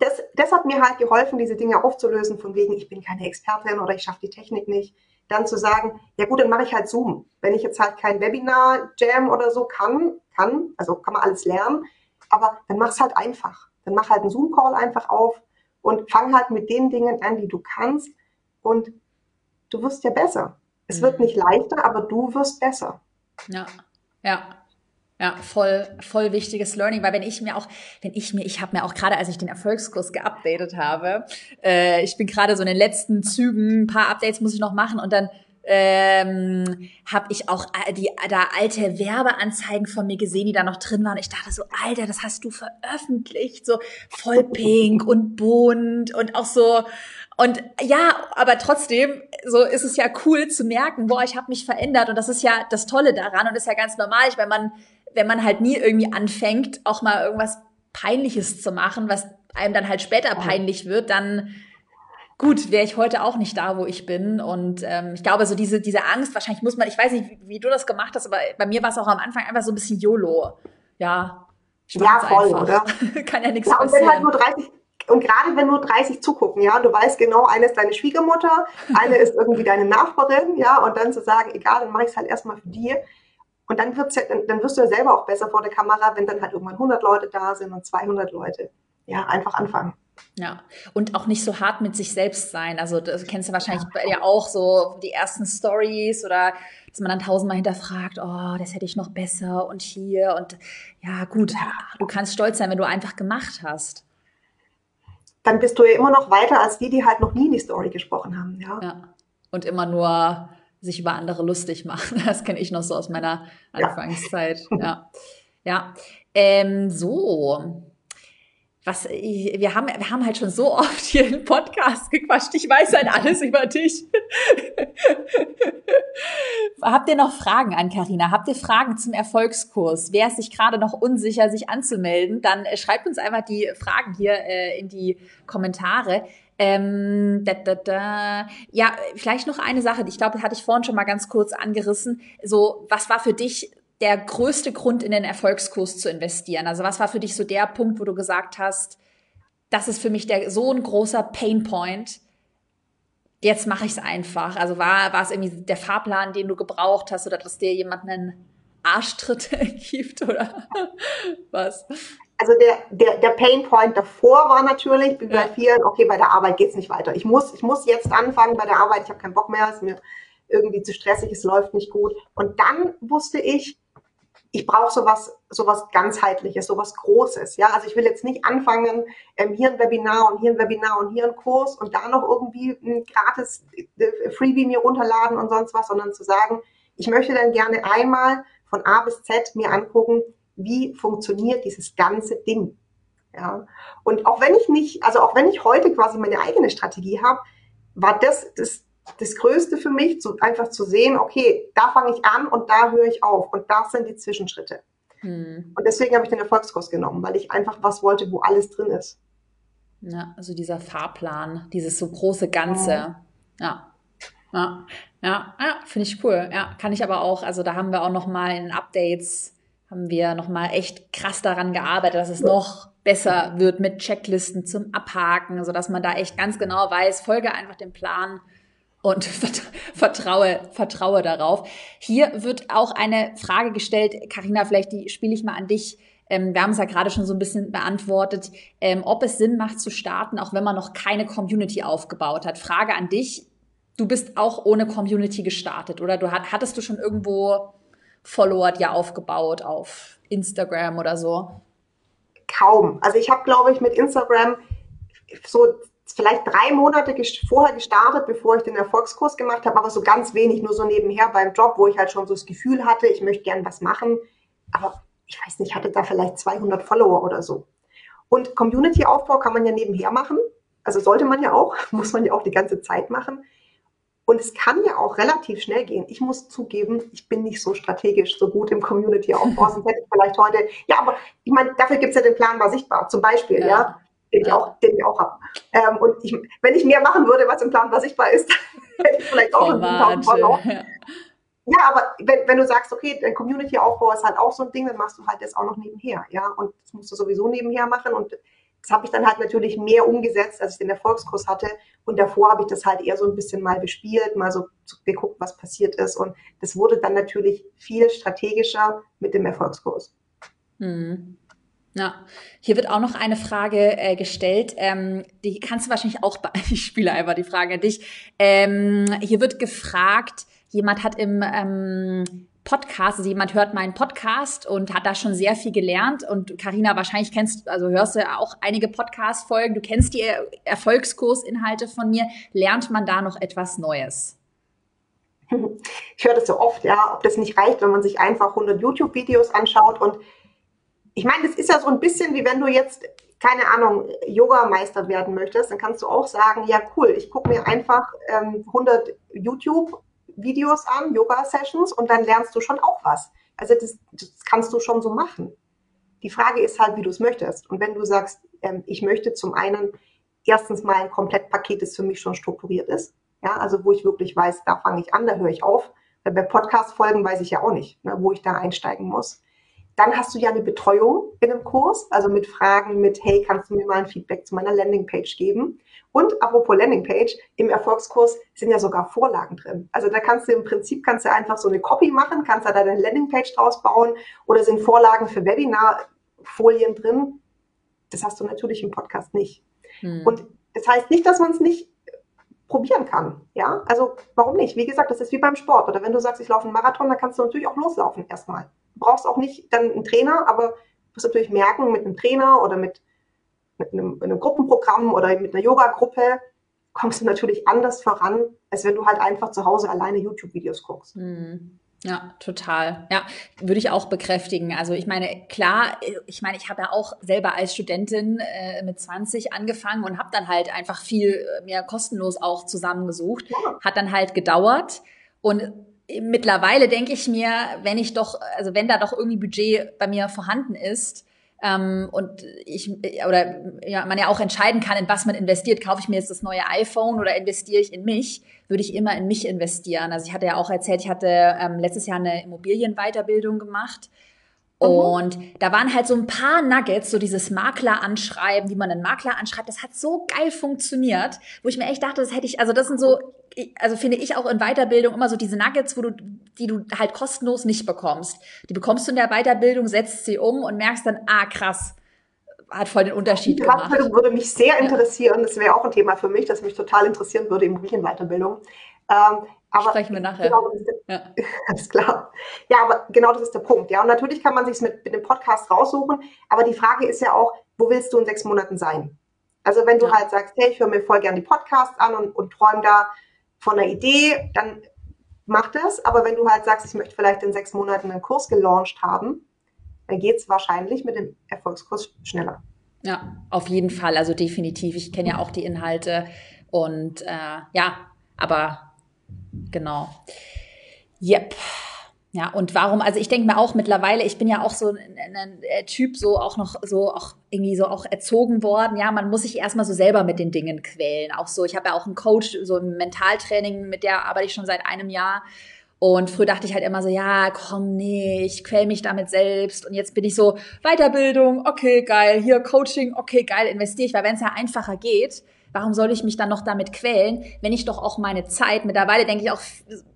das, das hat mir halt geholfen, diese Dinge aufzulösen, von wegen, ich bin keine Expertin oder ich schaffe die Technik nicht. Dann zu sagen, ja gut, dann mache ich halt Zoom. Wenn ich jetzt halt kein Webinar-Jam oder so kann, kann, also kann man alles lernen, aber dann mach es halt einfach. Dann mach halt einen Zoom-Call einfach auf und fang halt mit den Dingen an, die du kannst und du wirst ja besser. Es mhm. wird nicht leichter, aber du wirst besser. Ja, ja. Ja, voll, voll wichtiges Learning, weil wenn ich mir auch, wenn ich mir, ich habe mir auch gerade, als ich den Erfolgskurs geupdatet habe, äh, ich bin gerade so in den letzten Zügen, ein paar Updates muss ich noch machen und dann ähm, habe ich auch die da alte Werbeanzeigen von mir gesehen, die da noch drin waren. Ich dachte so, Alter, das hast du veröffentlicht, so voll pink und bunt und auch so. Und ja, aber trotzdem, so ist es ja cool zu merken, boah, ich habe mich verändert. Und das ist ja das Tolle daran und ist ja ganz normal, wenn man wenn man halt nie irgendwie anfängt, auch mal irgendwas Peinliches zu machen, was einem dann halt später peinlich wird, dann gut, wäre ich heute auch nicht da, wo ich bin. Und ähm, ich glaube, so diese, diese Angst, wahrscheinlich muss man, ich weiß nicht, wie, wie du das gemacht hast, aber bei mir war es auch am Anfang einfach so ein bisschen YOLO. Ja. Ja, voll, einfach. oder? Kann ja nichts ja, und passieren. Wenn halt nur 30, und gerade wenn nur 30 zugucken, ja, und du weißt genau, eine ist deine Schwiegermutter, eine ist irgendwie deine Nachbarin, ja, und dann zu sagen, egal, dann mache ich es halt erstmal für die. Und dann, wird's ja, dann, dann wirst du ja selber auch besser vor der Kamera, wenn dann halt irgendwann 100 Leute da sind und 200 Leute. Ja, einfach anfangen. Ja, und auch nicht so hart mit sich selbst sein. Also das kennst du wahrscheinlich ja, ja auch so die ersten Stories oder dass man dann tausendmal hinterfragt, oh, das hätte ich noch besser und hier und ja, gut, ja. du kannst stolz sein, wenn du einfach gemacht hast. Dann bist du ja immer noch weiter als die, die halt noch nie in die Story gesprochen haben, ja. ja. Und immer nur sich über andere lustig machen. Das kenne ich noch so aus meiner Anfangszeit. Ja. ja. ja. Ähm, so, was, wir haben, wir haben halt schon so oft hier im Podcast gequatscht. Ich weiß halt alles über dich. Habt ihr noch Fragen an Karina? Habt ihr Fragen zum Erfolgskurs? Wer ist sich gerade noch unsicher, sich anzumelden? Dann äh, schreibt uns einfach die Fragen hier äh, in die Kommentare. Ähm, da, da, da. Ja, vielleicht noch eine Sache, ich glaube, das hatte ich vorhin schon mal ganz kurz angerissen. So, was war für dich der größte Grund, in den Erfolgskurs zu investieren? Also was war für dich so der Punkt, wo du gesagt hast, das ist für mich der, so ein großer Painpoint. Jetzt mache ich es einfach. Also war, war es irgendwie der Fahrplan, den du gebraucht hast oder dass dir jemand einen Arschtritt gibt oder was? Also der, der, der Painpoint davor war natürlich, wie bei vielen, okay, bei der Arbeit geht's nicht weiter. Ich muss, ich muss jetzt anfangen bei der Arbeit, ich habe keinen Bock mehr, es ist mir irgendwie zu stressig, es läuft nicht gut. Und dann wusste ich, ich brauche sowas, sowas ganzheitliches, sowas Großes. Ja, also ich will jetzt nicht anfangen, ähm, hier ein Webinar und hier ein Webinar und hier ein Kurs und da noch irgendwie ein gratis äh, Freebie mir runterladen und sonst was, sondern zu sagen, ich möchte dann gerne einmal von A bis Z mir angucken, wie funktioniert dieses ganze Ding. Ja, und auch wenn ich nicht, also auch wenn ich heute quasi meine eigene Strategie habe, war das, das das Größte für mich, zu, einfach zu sehen, okay, da fange ich an und da höre ich auf und das sind die Zwischenschritte. Hm. Und deswegen habe ich den Erfolgskurs genommen, weil ich einfach was wollte, wo alles drin ist. Ja, also dieser Fahrplan, dieses so große Ganze. Ja. Ja, ja, ja, ja finde ich cool. Ja, kann ich aber auch, also da haben wir auch noch mal in Updates, haben wir noch mal echt krass daran gearbeitet, dass es noch besser wird mit Checklisten zum Abhaken, sodass man da echt ganz genau weiß, folge einfach dem Plan und vertraue, vertraue darauf. Hier wird auch eine Frage gestellt, Karina, vielleicht die spiele ich mal an dich. Ähm, wir haben es ja gerade schon so ein bisschen beantwortet, ähm, ob es Sinn macht zu starten, auch wenn man noch keine Community aufgebaut hat. Frage an dich. Du bist auch ohne Community gestartet, oder? Du hattest du schon irgendwo Follower ja aufgebaut auf Instagram oder so? Kaum. Also ich habe, glaube ich, mit Instagram so vielleicht drei Monate vorher gestartet, bevor ich den Erfolgskurs gemacht habe, aber so ganz wenig, nur so nebenher beim Job, wo ich halt schon so das Gefühl hatte, ich möchte gern was machen. Aber ich weiß nicht, hatte da vielleicht 200 Follower oder so. Und Community-Aufbau kann man ja nebenher machen. Also sollte man ja auch, muss man ja auch die ganze Zeit machen. Und es kann ja auch relativ schnell gehen. Ich muss zugeben, ich bin nicht so strategisch so gut im Community-Aufbau. Sonst hätte ich vielleicht heute, ja, aber ich meine, dafür gibt es ja den Plan war sichtbar. Zum Beispiel, ja. ja den ich auch, den ich auch habe. Ähm, und ich, wenn ich mehr machen würde, was im Plan was sichtbar ist, hätte ich vielleicht auch einen 7000 Follower. Ja. ja, aber wenn, wenn du sagst, okay, dein Community-Aufbau ist halt auch so ein Ding, dann machst du halt das auch noch nebenher, ja. Und das musst du sowieso nebenher machen. Und das habe ich dann halt natürlich mehr umgesetzt, als ich den Erfolgskurs hatte. Und davor habe ich das halt eher so ein bisschen mal bespielt, mal so geguckt, was passiert ist. Und das wurde dann natürlich viel strategischer mit dem Erfolgskurs. Hm. Ja, hier wird auch noch eine Frage äh, gestellt. Ähm, die kannst du wahrscheinlich auch, ich spiele einfach die Frage an dich. Ähm, hier wird gefragt, jemand hat im ähm, Podcast, also jemand hört meinen Podcast und hat da schon sehr viel gelernt. Und Karina, wahrscheinlich kennst, also hörst du auch einige Podcast-Folgen. Du kennst die Erfolgskursinhalte von mir. Lernt man da noch etwas Neues? Ich höre das so oft, ja, ob das nicht reicht, wenn man sich einfach 100 YouTube-Videos anschaut und ich meine, das ist ja so ein bisschen wie wenn du jetzt, keine Ahnung, Yoga-Meister werden möchtest, dann kannst du auch sagen, ja cool, ich gucke mir einfach ähm, 100 YouTube-Videos an, Yoga-Sessions und dann lernst du schon auch was. Also das, das kannst du schon so machen. Die Frage ist halt, wie du es möchtest. Und wenn du sagst, ähm, ich möchte zum einen erstens mal ein Komplettpaket, das für mich schon strukturiert ist. Ja, also wo ich wirklich weiß, da fange ich an, da höre ich auf. Weil bei Podcast-Folgen weiß ich ja auch nicht, ne, wo ich da einsteigen muss. Dann hast du ja eine Betreuung in einem Kurs, also mit Fragen, mit, hey, kannst du mir mal ein Feedback zu meiner Landingpage geben? Und apropos Landingpage, im Erfolgskurs sind ja sogar Vorlagen drin. Also da kannst du im Prinzip kannst du einfach so eine Copy machen, kannst da deine Landingpage draus bauen oder sind Vorlagen für Webinarfolien drin. Das hast du natürlich im Podcast nicht. Hm. Und das heißt nicht, dass man es nicht probieren kann. Ja, also warum nicht? Wie gesagt, das ist wie beim Sport. Oder wenn du sagst, ich laufe einen Marathon, dann kannst du natürlich auch loslaufen erstmal. Du brauchst auch nicht dann einen Trainer, aber du musst natürlich merken, mit einem Trainer oder mit mit einem, einem Gruppenprogramm oder mit einer Yoga-Gruppe kommst du natürlich anders voran, als wenn du halt einfach zu Hause alleine YouTube-Videos guckst. Mhm. Ja, total. Ja, würde ich auch bekräftigen. Also ich meine, klar, ich meine, ich habe ja auch selber als Studentin äh, mit 20 angefangen und habe dann halt einfach viel äh, mehr kostenlos auch zusammengesucht. Ja. Hat dann halt gedauert. Und mittlerweile denke ich mir, wenn ich doch, also wenn da doch irgendwie Budget bei mir vorhanden ist, ähm, und ich oder ja, man ja auch entscheiden kann, in was man investiert. Kaufe ich mir jetzt das neue iPhone oder investiere ich in mich? Würde ich immer in mich investieren. Also ich hatte ja auch erzählt, ich hatte ähm, letztes Jahr eine Immobilienweiterbildung gemacht. Mhm. Und da waren halt so ein paar Nuggets, so dieses Makler anschreiben, wie man einen Makler anschreibt. Das hat so geil funktioniert, wo ich mir echt dachte, das hätte ich, also das sind so also finde ich auch in Weiterbildung immer so diese Nuggets, wo du, die du halt kostenlos nicht bekommst. Die bekommst du in der Weiterbildung, setzt sie um und merkst dann, ah krass, hat voll den Unterschied die gemacht. Das würde mich sehr interessieren. Das wäre auch ein Thema für mich, das mich total interessieren würde, Immobilienweiterbildung. Ähm, aber Sprechen wir nachher. Genau, der, ja. Alles klar. Ja, aber genau das ist der Punkt. Ja, und natürlich kann man sich mit, mit dem Podcast raussuchen. Aber die Frage ist ja auch, wo willst du in sechs Monaten sein? Also wenn du ja. halt sagst, hey, ich höre mir voll gern die Podcasts an und, und träume da von der Idee, dann mach das. Aber wenn du halt sagst, ich möchte vielleicht in sechs Monaten einen Kurs gelauncht haben, dann geht es wahrscheinlich mit dem Erfolgskurs schneller. Ja, auf jeden Fall. Also definitiv. Ich kenne ja auch die Inhalte und äh, ja, aber genau. Yep. Ja, und warum, also ich denke mir auch mittlerweile, ich bin ja auch so ein, ein, ein, Typ, so auch noch so auch irgendwie so auch erzogen worden. Ja, man muss sich erstmal so selber mit den Dingen quälen. Auch so, ich habe ja auch einen Coach, so ein Mentaltraining, mit der arbeite ich schon seit einem Jahr. Und früher dachte ich halt immer so, ja, komm, nee, ich quäl mich damit selbst. Und jetzt bin ich so, Weiterbildung, okay, geil, hier Coaching, okay, geil, investiere ich, weil wenn es ja einfacher geht, Warum soll ich mich dann noch damit quälen, wenn ich doch auch meine Zeit, mittlerweile denke ich auch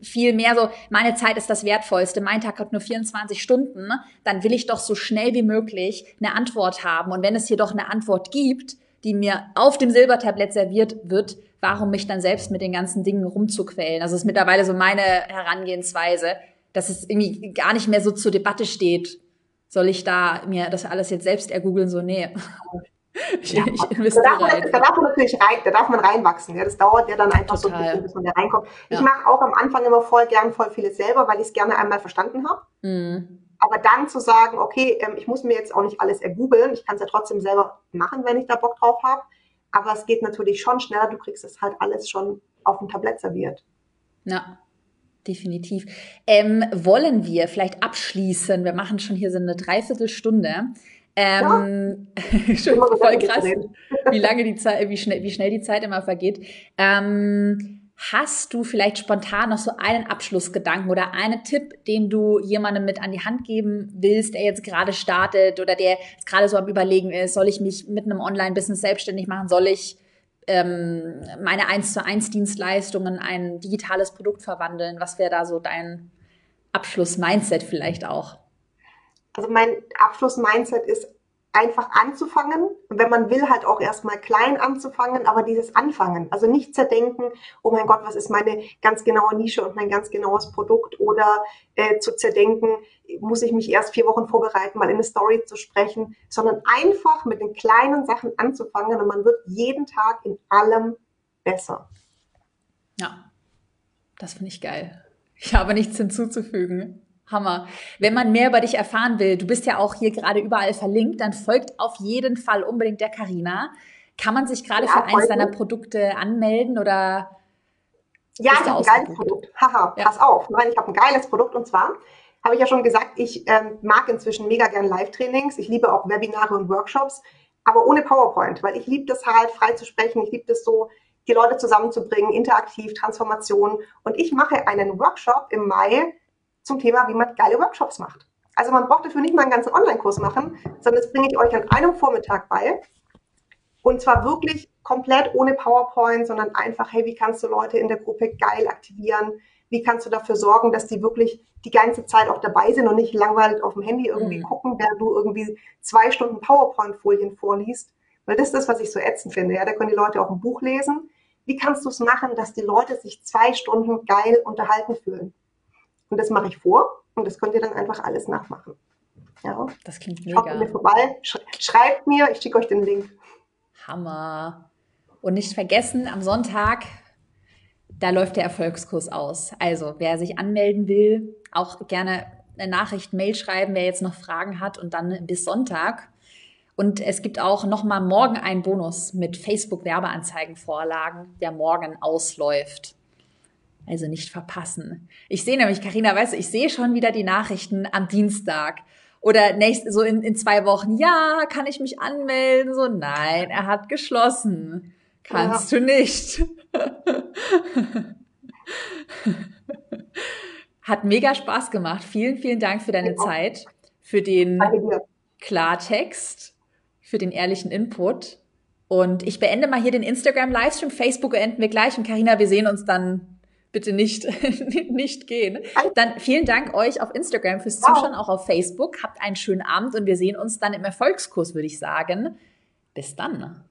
viel mehr so, meine Zeit ist das Wertvollste, mein Tag hat nur 24 Stunden, dann will ich doch so schnell wie möglich eine Antwort haben. Und wenn es hier doch eine Antwort gibt, die mir auf dem Silbertablett serviert wird, warum mich dann selbst mit den ganzen Dingen rumzuquälen? Also ist mittlerweile so meine Herangehensweise, dass es irgendwie gar nicht mehr so zur Debatte steht. Soll ich da mir das alles jetzt selbst ergoogeln? So, nee. Ich, ja. ich investiere da darf, man, da darf man natürlich rein, da darf man reinwachsen. Ja. Das dauert ja dann einfach Total. so ein bisschen, bis man da reinkommt. Ja. Ich mache auch am Anfang immer voll gern voll vieles selber, weil ich es gerne einmal verstanden habe. Mhm. Aber dann zu sagen, okay, ähm, ich muss mir jetzt auch nicht alles ergoogeln, ich kann es ja trotzdem selber machen, wenn ich da Bock drauf habe. Aber es geht natürlich schon schneller, du kriegst es halt alles schon auf dem Tablett serviert. Ja, definitiv. Ähm, wollen wir vielleicht abschließen? Wir machen schon hier so eine Dreiviertelstunde. Ähm, ja. schon voll krass, wie lange die Zeit, wie schnell, wie schnell die Zeit immer vergeht. Ähm, hast du vielleicht spontan noch so einen Abschlussgedanken oder einen Tipp, den du jemandem mit an die Hand geben willst, der jetzt gerade startet oder der jetzt gerade so am Überlegen ist, soll ich mich mit einem Online-Business selbstständig machen, soll ich ähm, meine 1 zu 1 Dienstleistungen ein digitales Produkt verwandeln? Was wäre da so dein Abschluss-Mindset vielleicht auch? Also mein Abschluss-Mindset ist einfach anzufangen. Und wenn man will, halt auch erstmal klein anzufangen, aber dieses Anfangen. Also nicht zerdenken, oh mein Gott, was ist meine ganz genaue Nische und mein ganz genaues Produkt oder äh, zu zerdenken, muss ich mich erst vier Wochen vorbereiten, mal in eine Story zu sprechen, sondern einfach mit den kleinen Sachen anzufangen und man wird jeden Tag in allem besser. Ja, das finde ich geil. Ich habe nichts hinzuzufügen. Hammer. Wenn man mehr über dich erfahren will, du bist ja auch hier gerade überall verlinkt, dann folgt auf jeden Fall unbedingt der Karina. Kann man sich gerade ja, für eins deiner Produkte anmelden oder? Ja, ich habe ein geiles Produkt. Haha, ja. pass auf. Nein, ich habe ein geiles Produkt und zwar habe ich ja schon gesagt, ich ähm, mag inzwischen mega gern Live-Trainings. Ich liebe auch Webinare und Workshops, aber ohne PowerPoint, weil ich liebe das halt, frei zu sprechen. Ich liebe das so, die Leute zusammenzubringen, interaktiv, Transformation. Und ich mache einen Workshop im Mai zum Thema, wie man geile Workshops macht. Also man braucht dafür nicht mal einen ganzen Online-Kurs machen, sondern das bringe ich euch an einem Vormittag bei. Und zwar wirklich komplett ohne PowerPoint, sondern einfach, hey, wie kannst du Leute in der Gruppe geil aktivieren? Wie kannst du dafür sorgen, dass die wirklich die ganze Zeit auch dabei sind und nicht langweilig auf dem Handy irgendwie mhm. gucken, während du irgendwie zwei Stunden PowerPoint-Folien vorliest? Weil das ist das, was ich so ätzend finde. Ja, da können die Leute auch ein Buch lesen. Wie kannst du es machen, dass die Leute sich zwei Stunden geil unterhalten fühlen? Und das mache ich vor und das könnt ihr dann einfach alles nachmachen. Ja. Das klingt mega. Schaut mir vorbei, schreibt mir, ich schicke euch den Link. Hammer. Und nicht vergessen, am Sonntag, da läuft der Erfolgskurs aus. Also, wer sich anmelden will, auch gerne eine Nachricht, Mail schreiben, wer jetzt noch Fragen hat und dann bis Sonntag. Und es gibt auch noch mal morgen einen Bonus mit Facebook Werbeanzeigenvorlagen, der morgen ausläuft. Also nicht verpassen. Ich sehe nämlich, Karina, weißt du, ich sehe schon wieder die Nachrichten am Dienstag. Oder nächst, so in, in zwei Wochen, ja, kann ich mich anmelden? So, nein, er hat geschlossen. Kannst ja. du nicht. hat mega Spaß gemacht. Vielen, vielen Dank für deine Zeit, für den Klartext, für den ehrlichen Input. Und ich beende mal hier den Instagram-Livestream. Facebook beenden wir gleich. Und Karina, wir sehen uns dann bitte nicht, nicht gehen. Dann vielen Dank euch auf Instagram fürs Zuschauen, auch auf Facebook. Habt einen schönen Abend und wir sehen uns dann im Erfolgskurs, würde ich sagen. Bis dann.